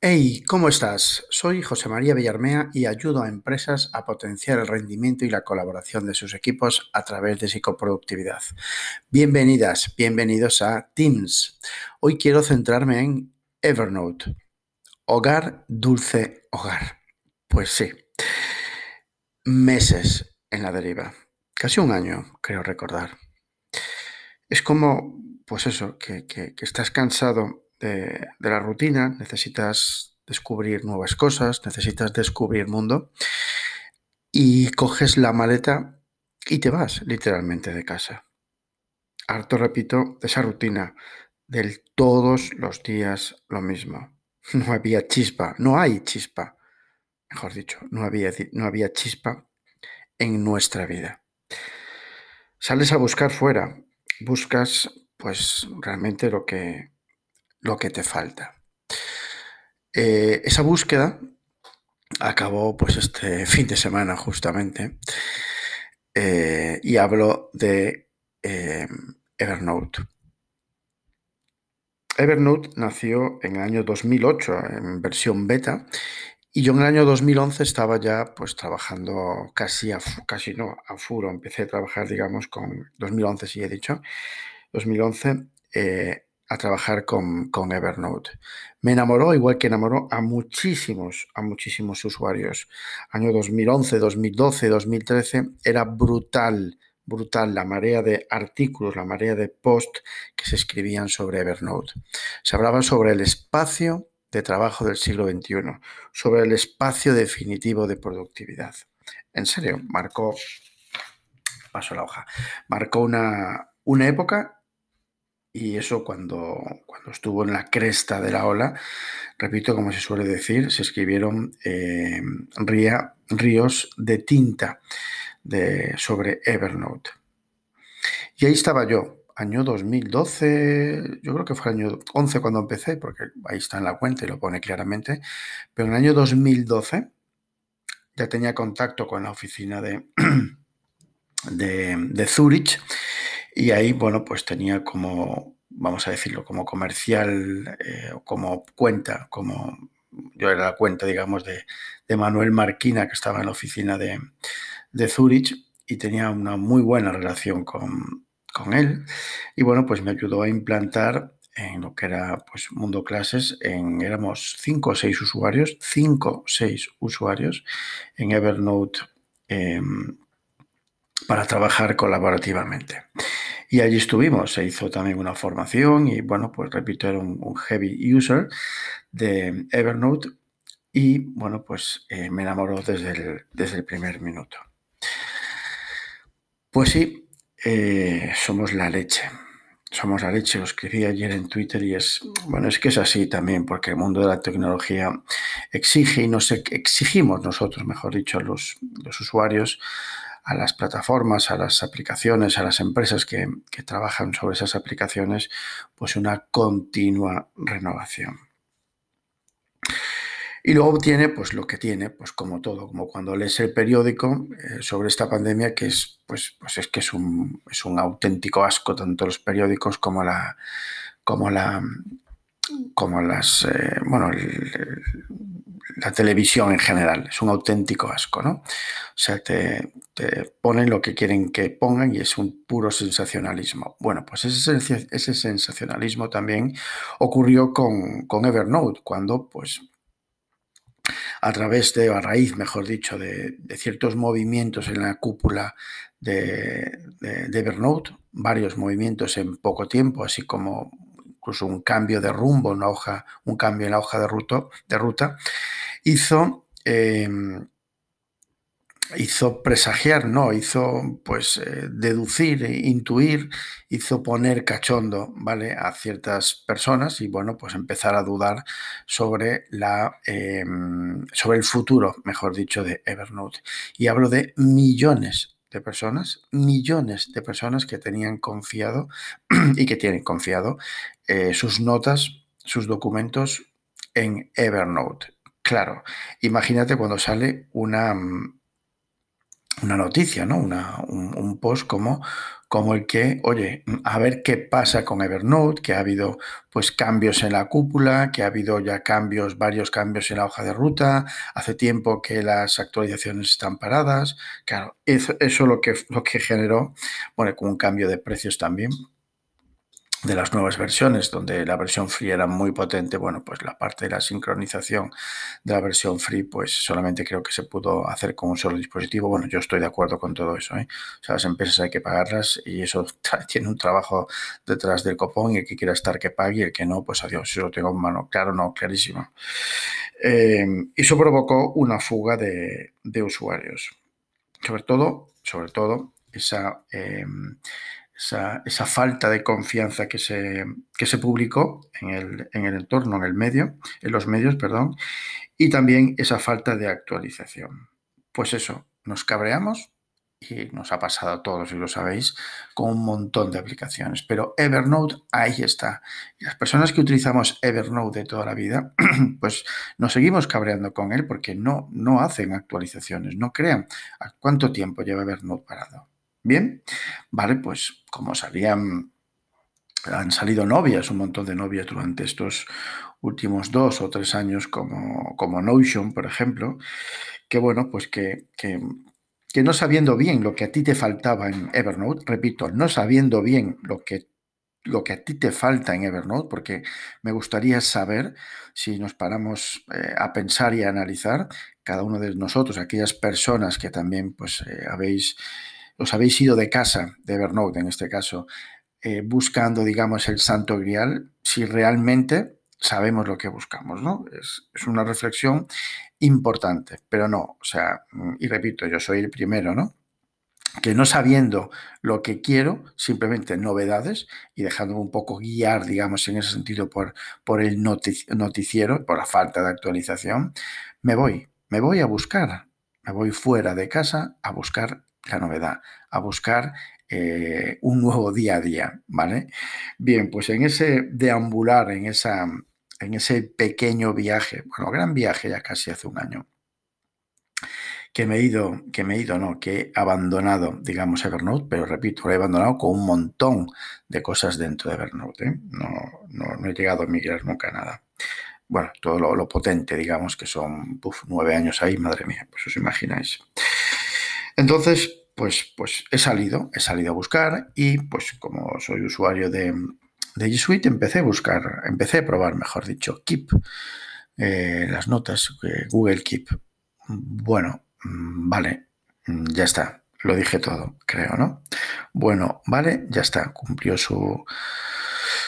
Hey, ¿cómo estás? Soy José María Villarmea y ayudo a empresas a potenciar el rendimiento y la colaboración de sus equipos a través de psicoproductividad. Bienvenidas, bienvenidos a Teams. Hoy quiero centrarme en Evernote. Hogar, dulce hogar. Pues sí. Meses en la deriva. Casi un año, creo recordar. Es como, pues eso, que, que estás cansado de, la rutina, necesitas descubrir nuevas cosas, necesitas descubrir mundo y coges la maleta y te vas literalmente de casa. Harto, repito, de esa rutina del todos los días lo mismo. No había chispa, no hay chispa, mejor dicho, no había, no había chispa en nuestra vida. Sales a buscar fuera, buscas pues realmente lo que, lo que te falta. Eh, esa búsqueda acabó pues este fin de semana justamente eh, y hablo de eh, Evernote. Evernote nació en el año 2008 en versión beta y yo en el año 2011 estaba ya pues trabajando casi a, casi no, a furo. Empecé a trabajar digamos con 2011 si he dicho, 2011 a trabajar con, con, Evernote. Me enamoró, igual que enamoró a muchísimos, a muchísimos usuarios. Año 2011, 2012, 2013, era brutal, brutal la marea de artículos, la marea de posts que se escribían sobre Evernote. Se hablaba sobre el espacio de trabajo del siglo XXI, sobre el espacio definitivo de productividad. En serio, marcó, paso la hoja, marcó una, una época y eso cuando, cuando estuvo en la cresta de la ola, repito, como se suele decir, se escribieron eh, ríos de tinta de, sobre Evernote. Y ahí estaba yo, año 2012, yo creo que fue año 11 cuando empecé, porque ahí está en la cuenta y lo pone claramente, pero en el año 2012 ya tenía contacto con la oficina de, de, de Zurich y ahí, bueno, pues tenía como, vamos a decirlo, como comercial eh, como cuenta, como yo era la cuenta, digamos, de, Manuel Marquina, que estaba en la oficina de, Zurich y tenía una muy buena relación con, él. Y bueno, pues me ayudó a implantar en lo que era pues Mundo Clases, en, éramos cinco o seis usuarios, cinco o seis usuarios en Evernote em, para trabajar colaborativamente. Y allí estuvimos, se hizo también una formación y bueno, pues repito, era un, heavy user de Evernote y bueno, pues eh, me enamoró desde el, desde el primer minuto. Pues sí, eh, somos la leche. Somos la leche, lo escribí ayer en Twitter y es, bueno, es que es así también, porque el mundo de la tecnología exige y nos exigimos nosotros, mejor dicho, los, los usuarios, a las plataformas, a las aplicaciones, a las empresas que, trabajan sobre esas aplicaciones, pues una continua renovación. Y luego tiene pues lo que tiene, pues como todo, como cuando lees el periódico eh, sobre esta pandemia, que es, pues, pues es que es un, es un auténtico asco, tanto los periódicos como la, como la, como las, eh, bueno, la televisión en general. Es un auténtico asco, ¿no? O sea, te, ponen lo que quieren que pongan y es un puro sensacionalismo. Bueno, pues ese, ese sensacionalismo también ocurrió con, Evernote, cuando, pues, a través de, a raíz, mejor dicho, de, ciertos movimientos en la cúpula de, de, Evernote, varios movimientos en poco tiempo, así como incluso un cambio de rumbo, una hoja, un cambio en la hoja de ruta, de ruta hizo, em, hizo presagiar, no, hizo pues eh, deducir, intuir, hizo poner cachondo, ¿vale? A ciertas personas y bueno, pues empezar a dudar sobre la em, sobre el futuro, mejor dicho, de Evernote. Y hablo de millones de personas, millones de personas que tenían confiado y que tienen confiado eh, sus notas, sus documentos en Evernote. Claro, imagínate cuando sale una, una noticia, ¿no? Una, un, post como, como el que, oye, a ver qué pasa con Evernote, que ha habido pues cambios en la cúpula, que ha habido ya cambios, varios cambios en la hoja de ruta, hace tiempo que las actualizaciones están paradas. Claro, eso, eso lo que, lo que generó, bueno, un cambio de precios también, de las nuevas versiones, donde la versión free era muy potente, bueno, pues la parte de la sincronización de la versión free, pues solamente creo que se pudo hacer con un solo dispositivo. Bueno, yo estoy de acuerdo con todo eso. ¿eh? O sea, las empresas hay que pagarlas y eso tiene un trabajo detrás del copón y el que quiera estar que pague y el que no, pues adiós. Eso lo tengo en mano, claro, no, clarísimo. Eh, y eso provocó una fuga de, usuarios. Sobre todo, sobre todo, esa... Eh, esa, falta de confianza que se, se publicó en el, en el, entorno, en el medio, en los medios, perdón, y también esa falta de actualización. Pues eso, nos cabreamos y nos ha pasado a todos, si lo sabéis, con un montón de aplicaciones. Pero Evernote, ahí está. Y las personas que utilizamos Evernote de toda la vida, pues nos seguimos cabreando con él porque no, no hacen actualizaciones, no crean. ¿Cuánto tiempo lleva Evernote parado? Bien, vale, pues como salían, han salido novias, un montón de novias durante estos últimos dos o tres años, como, como Notion, por ejemplo, que bueno, pues que, que, que no sabiendo bien lo que a ti te faltaba en Evernote, repito, no sabiendo bien lo que lo que a ti te falta en Evernote, porque me gustaría saber si nos paramos eh, a pensar y a analizar cada uno de nosotros, aquellas personas que también pues eh, habéis os habéis ido de casa, de Evernote en este caso, eh, buscando, digamos, el santo grial, si realmente sabemos lo que buscamos, ¿no? Es, es, una reflexión importante, pero no, o sea, y repito, yo soy el primero, ¿no? Que no sabiendo lo que quiero, simplemente novedades y dejándome un poco guiar, digamos, en ese sentido por, por el noticiero, por la falta de actualización, me voy, me voy a buscar, me voy fuera de casa a buscar la novedad, a buscar eh, un nuevo día a día, ¿vale? Bien, pues en ese deambular, en, esa, en ese pequeño viaje, bueno, gran viaje ya casi hace un año, que me he ido, que me he ido, no, que he abandonado, digamos, Evernote, pero repito, lo he abandonado con un montón de cosas dentro de Evernote. ¿eh? No, no, he llegado a migrar nunca nada. Bueno, todo lo, potente, digamos, que son nueve años ahí, madre mía, pues os imagináis. Entonces, pues, pues he salido, he salido a buscar y pues como soy usuario de, de G Suite, empecé a buscar, empecé a probar, mejor dicho, Keep, eh, las notas, eh, Google Keep. Bueno, mm, vale, mm, ya está, lo dije todo, creo, ¿no? Bueno, vale, ya está, cumplió su,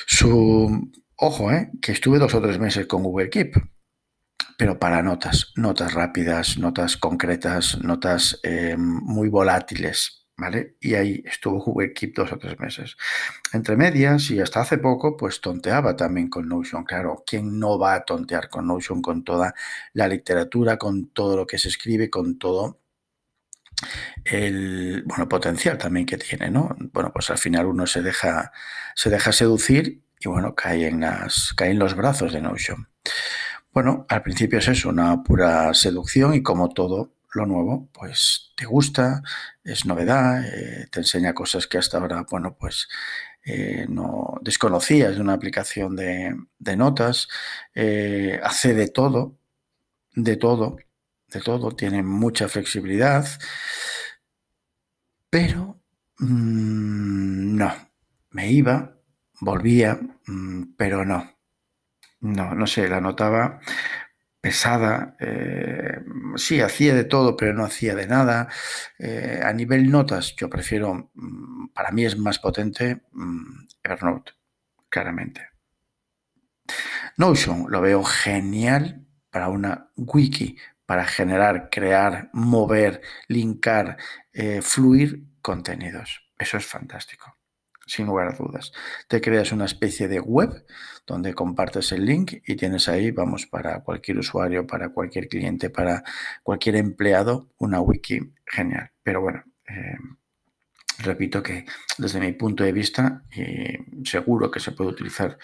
su, ojo, ¿eh? que estuve dos o tres meses con Google Keep pero para notas, notas rápidas, notas concretas, notas eh, muy volátiles, ¿vale? Y ahí estuvo Keep dos o tres meses. Entre medias y hasta hace poco, pues tonteaba también con Notion. Claro, ¿quién no va a tontear con Notion, con toda la literatura, con todo lo que se escribe, con todo el bueno, potencial también que tiene, ¿no? Bueno, pues al final uno se deja, se deja seducir y bueno, cae en, las, cae en los brazos de Notion. Bueno, al principio es eso, una pura seducción y como todo lo nuevo, pues te gusta, es novedad, eh, te enseña cosas que hasta ahora, bueno, pues eh, no desconocías de una aplicación de, notas, eh, hace de todo, de todo, de todo, tiene mucha flexibilidad, pero mm, no, me iba, volvía, mm, pero no. No, no sé, la notaba pesada. Eh, sí, hacía de todo, pero no hacía de nada. Eh, a nivel notas, yo prefiero, mm, para mí es más potente mm, Evernote, claramente. Notion lo veo genial para una wiki, para generar, crear, mover, linkar, eh, fluir contenidos. Eso es fantástico sin lugar a dudas. Te creas una especie de web donde compartes el link y tienes ahí, vamos, para cualquier usuario, para cualquier cliente, para cualquier empleado, una wiki genial. Pero bueno, eh, repito que desde mi punto de vista, seguro que se puede utilizar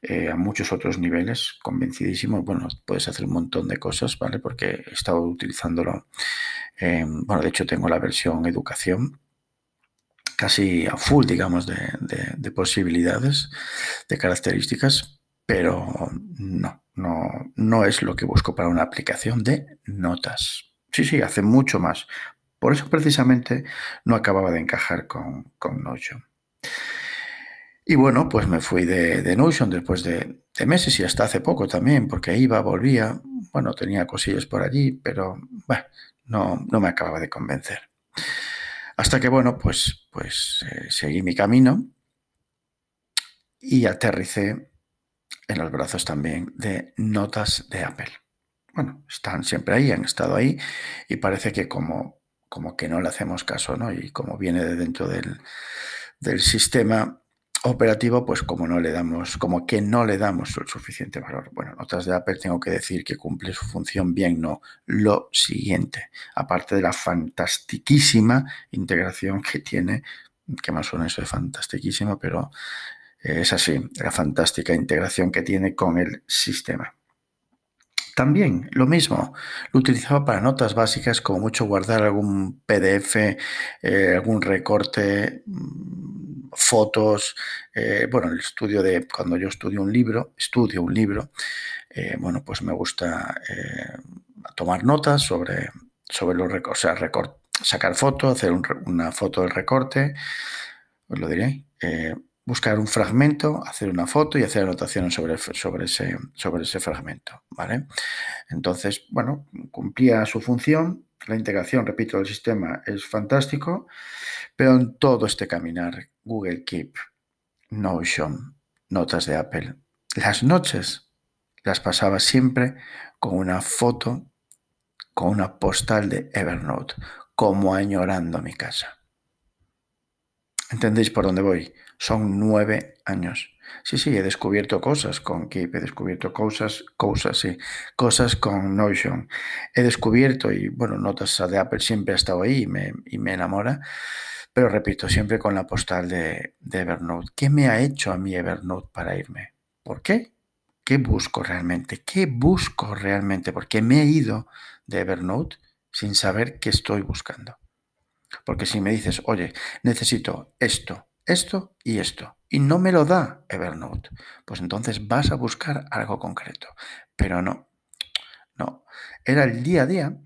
eh, a muchos otros niveles, convencidísimo. Bueno, puedes hacer un montón de cosas, ¿vale? Porque he estado utilizándolo bueno, de hecho tengo la versión educación casi a full, digamos, de, posibilidades, de características, pero no, no, no es lo que busco para una aplicación de notas. Sí, sí, hace mucho más. Por eso precisamente no acababa de encajar con, con Notion. Y bueno, pues me fui de, Notion después de, meses y hasta hace poco también, porque iba, volvía, bueno, tenía cosillas por allí, pero bueno, no, no me acababa de convencer. Hasta que, bueno, pues, pues eh, seguí mi camino y aterricé en los brazos también de notas de Apple. Bueno, están siempre ahí, han estado ahí y parece que como, como que no le hacemos caso, ¿no? Y como viene de dentro del, del sistema, operativo, pues como no le damos, como que no le damos el suficiente valor. Bueno, notas de Apple tengo que decir que cumple su función bien, no. Lo siguiente, aparte de la fantastiquísima integración que tiene, que más suena eso de fantastiquísimo, pero es así, la fantástica integración que tiene con el sistema. También lo mismo, lo utilizaba para notas básicas, como mucho guardar algún PDF, eh, algún recorte, mm, fotos. Eh, bueno, el estudio de cuando yo estudio un libro, estudio un libro, eh, bueno, pues me gusta tomar notas sobre, sobre los recortes, o sea, sacar fotos, hacer una foto del recorte, os lo diré buscar un fragmento, hacer una foto y hacer anotaciones sobre, sobre, ese, sobre ese fragmento. ¿vale? Entonces, bueno, cumplía su función. La integración, repito, del sistema es fantástico, pero en todo este caminar, Google Keep, Notion, notas de Apple, las noches las pasaba siempre con una foto, con una postal de Evernote, como añorando mi casa. ¿Entendéis por dónde voy? Son nueve años. Sí, sí, he descubierto cosas con Keep, he descubierto cosas, cosas, sí, cosas con Notion. He descubierto, y bueno, notas de Apple siempre ha estado ahí y me, y me enamora, pero repito, siempre con la postal de, de Evernote. ¿Qué me ha hecho a mí Evernote para irme? ¿Por qué? ¿Qué busco realmente? ¿Qué busco realmente? Porque me he ido de Evernote sin saber qué estoy buscando. Porque si me dices, oye, necesito esto, esto y esto, y no me lo da Evernote, pues entonces vas a buscar algo concreto. Pero no, no. Era el día a día,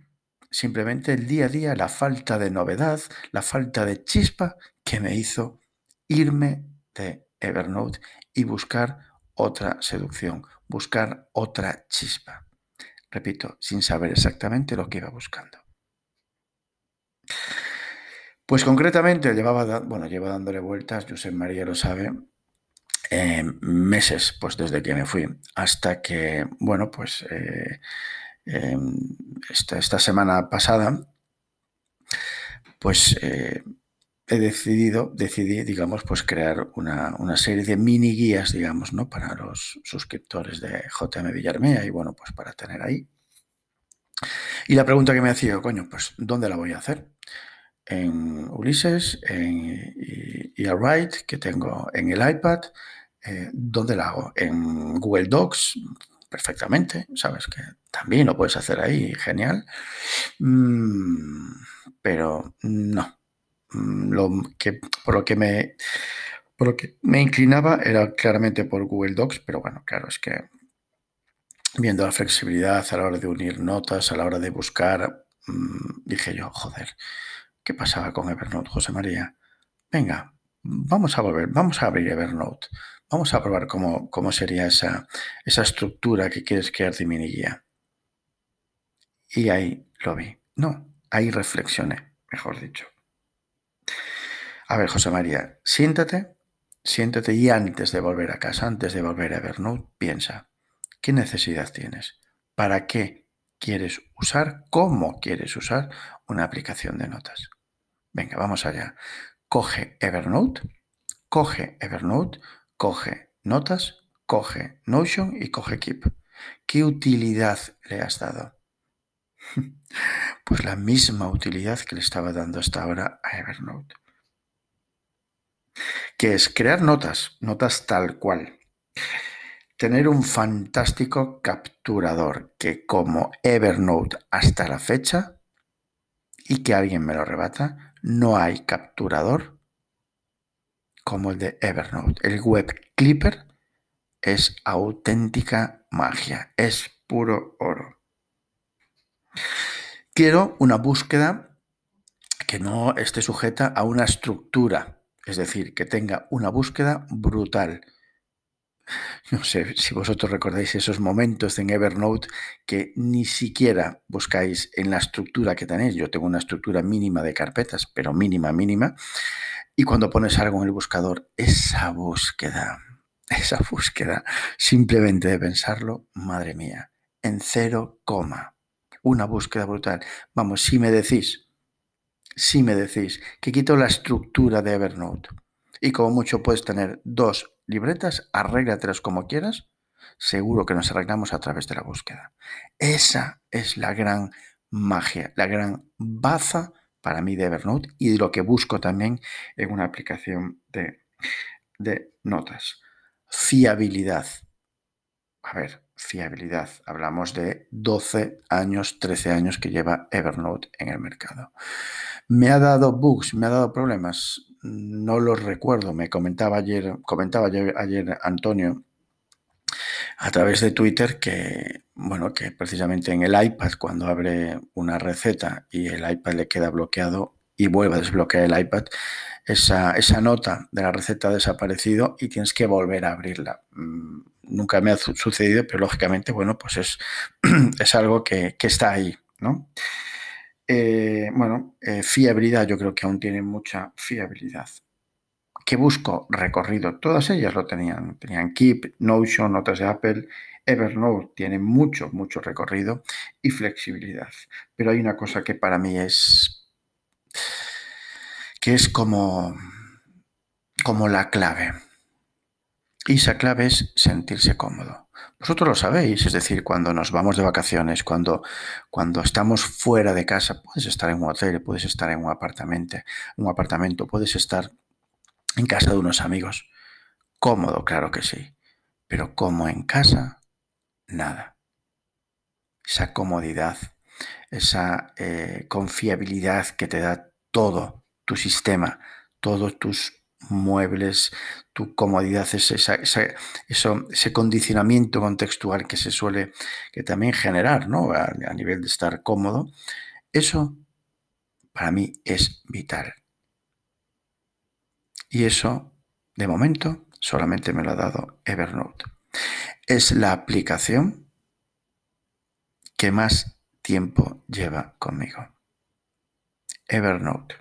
simplemente el día a día, la falta de novedad, la falta de chispa que me hizo irme de Evernote y buscar otra seducción, buscar otra chispa. Repito, sin saber exactamente lo que iba buscando. Pues concretamente llevaba, bueno, dándole vueltas, José María lo sabe, eh, meses pues desde que me fui, hasta que, bueno, pues eh, em, esta, semana pasada, pues eh, he decidido, decidí, digamos, pues crear una, una, serie de mini guías, digamos, ¿no? Para los suscriptores de JM Villarmea y bueno, pues para tener ahí. Y la pregunta que me hacía, coño, pues ¿dónde la voy a hacer? En Ulises en, y, a Write, que tengo en el iPad. Eh, ¿Dónde la hago? En Google Docs, perfectamente, sabes que también lo puedes hacer ahí, genial. Mm, pero no. Mm, lo que, por lo que me por lo que me inclinaba era claramente por Google Docs, pero bueno, claro, es que viendo la flexibilidad a la hora de unir notas, a la hora de buscar, mm, dije yo, joder, ¿Qué pasaba con Evernote, José María? Venga, vamos a volver, vamos a abrir Evernote. Vamos a probar cómo, cómo sería esa, esa estructura que quieres crear de mini guía. Y ahí lo vi. No, ahí reflexioné, mejor dicho. A ver, José María, siéntate, siéntate y antes de volver a casa, antes de volver a Evernote, piensa, ¿qué necesidad tienes? ¿Para qué quieres usar, cómo quieres usar una aplicación de notas? Venga, vamos allá. Coge Evernote, coge Evernote, coge Notas, coge Notion y coge Keep. ¿Qué utilidad le has dado? Pues la misma utilidad que le estaba dando hasta ahora a Evernote. Que es crear notas, notas tal cual. Tener un fantástico capturador que como Evernote hasta la fecha y que alguien me lo rebata, no hay capturador como el de Evernote. El web clipper es auténtica magia, es puro oro. Quiero una búsqueda que no esté sujeta a una estructura, es decir, que tenga una búsqueda brutal. No sé si vosotros recordáis esos momentos en Evernote que ni siquiera buscáis en la estructura que tenéis. Yo tengo una estructura mínima de carpetas, pero mínima, mínima. Y cuando pones algo en el buscador, esa búsqueda, esa búsqueda, simplemente de pensarlo, madre mía, en cero coma. Una búsqueda brutal. Vamos, si me decís, si me decís que quito la estructura de Evernote y como mucho puedes tener dos libretas, arréglatelas como quieras, seguro que nos arreglamos a través de la búsqueda. Esa es la gran magia, la gran baza para mí de Evernote y de lo que busco también en una aplicación de, de notas. Fiabilidad. A ver, fiabilidad. Hablamos de 12 años, 13 años que lleva Evernote en el mercado. ¿Me ha dado bugs? ¿Me ha dado problemas? No los recuerdo. Me comentaba ayer, comentaba ayer, Antonio a través de Twitter que, bueno, que precisamente en el iPad cuando abre una receta y el iPad le queda bloqueado y vuelve a desbloquear el iPad, esa, esa nota de la receta ha desaparecido y tienes que volver a abrirla. Mm, nunca me ha sucedido, pero lógicamente, bueno, pues es, es algo que, que está ahí, ¿no? Eh, bueno, eh, fiabilidad, yo creo que aún tiene mucha fiabilidad. ¿Qué busco? Recorrido. Todas ellas lo tenían. Tenían Keep, Notion, Notas de Apple, Evernote tiene mucho, mucho recorrido y flexibilidad. Pero hay una cosa que para mí es que es como, como la clave. Y esa clave es sentirse cómodo. Vosotros lo sabéis, es decir, cuando nos vamos de vacaciones, cuando, cuando estamos fuera de casa, puedes estar en un hotel, puedes estar en un apartamento, un apartamento, puedes estar en casa de unos amigos. Cómodo, claro que sí, pero como en casa, nada. Esa comodidad, esa eh, confiabilidad que te da todo tu sistema, todos tus muebles, tu comodidad, ese, ese condicionamiento contextual que se suele que también generar ¿no? a nivel de estar cómodo, eso para mí es vital. Y eso, de momento, solamente me lo ha dado Evernote. Es la aplicación que más tiempo lleva conmigo. Evernote.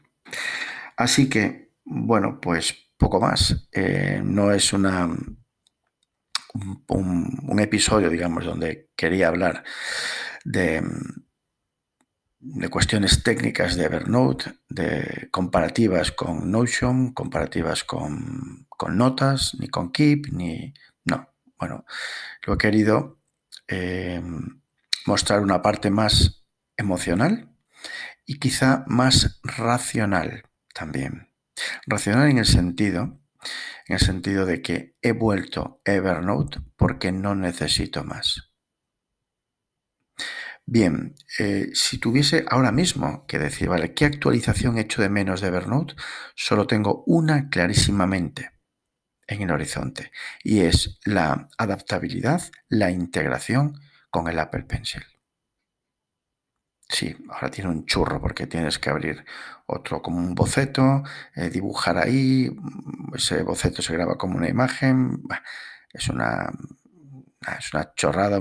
Así que, bueno, pues poco más. Eh, no es una, un, episodio, digamos, donde quería hablar de, cuestiones técnicas de Evernote, de comparativas con Notion, comparativas con, notas, ni con Keep, ni... No, bueno, lo he querido eh, mostrar una parte más emocional y quizá más racional también. Racional en el sentido, en el sentido de que he vuelto Evernote porque no necesito más. Bien, eh, si tuviese ahora mismo que decir, vale, ¿qué actualización he hecho de menos de Evernote? Solo tengo una clarísimamente en el horizonte y es la adaptabilidad, la integración con el Apple Pencil. Sí, ahora tiene un churro porque tienes que abrir otro como un boceto, eh, dibujar ahí, mm, ese boceto se graba como una imagen, es una, es una chorrada,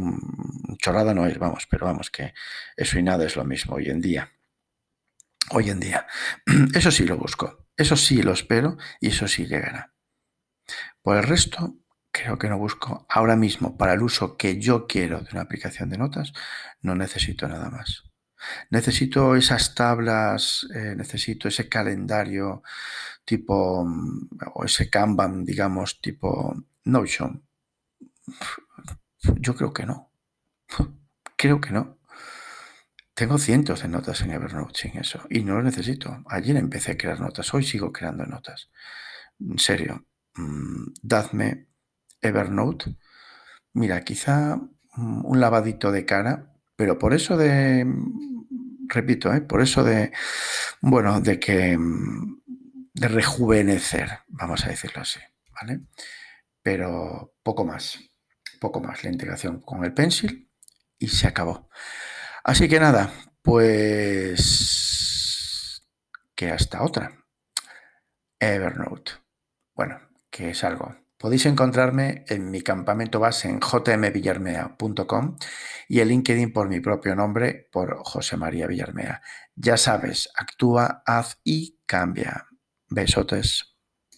chorrada no es, vamos, pero vamos, que eso y nada es lo mismo hoy en día. Hoy en día. Eso sí lo busco, eso sí lo espero y eso sí llegará. Por el resto, creo que no busco ahora mismo para el uso que yo quiero de una aplicación de notas, no necesito nada más. Necesito esas tablas, eh, necesito ese calendario tipo, mm, o ese Kanban, digamos, tipo Notion. Yo creo que no. Creo que no. Tengo cientos de notas en Evernote sin eso y no lo necesito. Ayer empecé a crear notas, hoy sigo creando notas. En serio, mm, dadme Evernote. Mira, quizá mm, un lavadito de cara, pero por eso de repito, ¿eh? por eso de, bueno, de que, mm, de rejuvenecer, vamos a decirlo así, ¿vale? Pero poco más, poco más la integración con el pencil y se acabó. Así que nada, pues que hasta otra. Evernote. Bueno, que es algo. Podéis encontrarme en mi campamento base en jmvillarmea.com y el LinkedIn por mi propio nombre, por José María Villarmea. Ya sabes, actúa, haz y cambia. Besotes.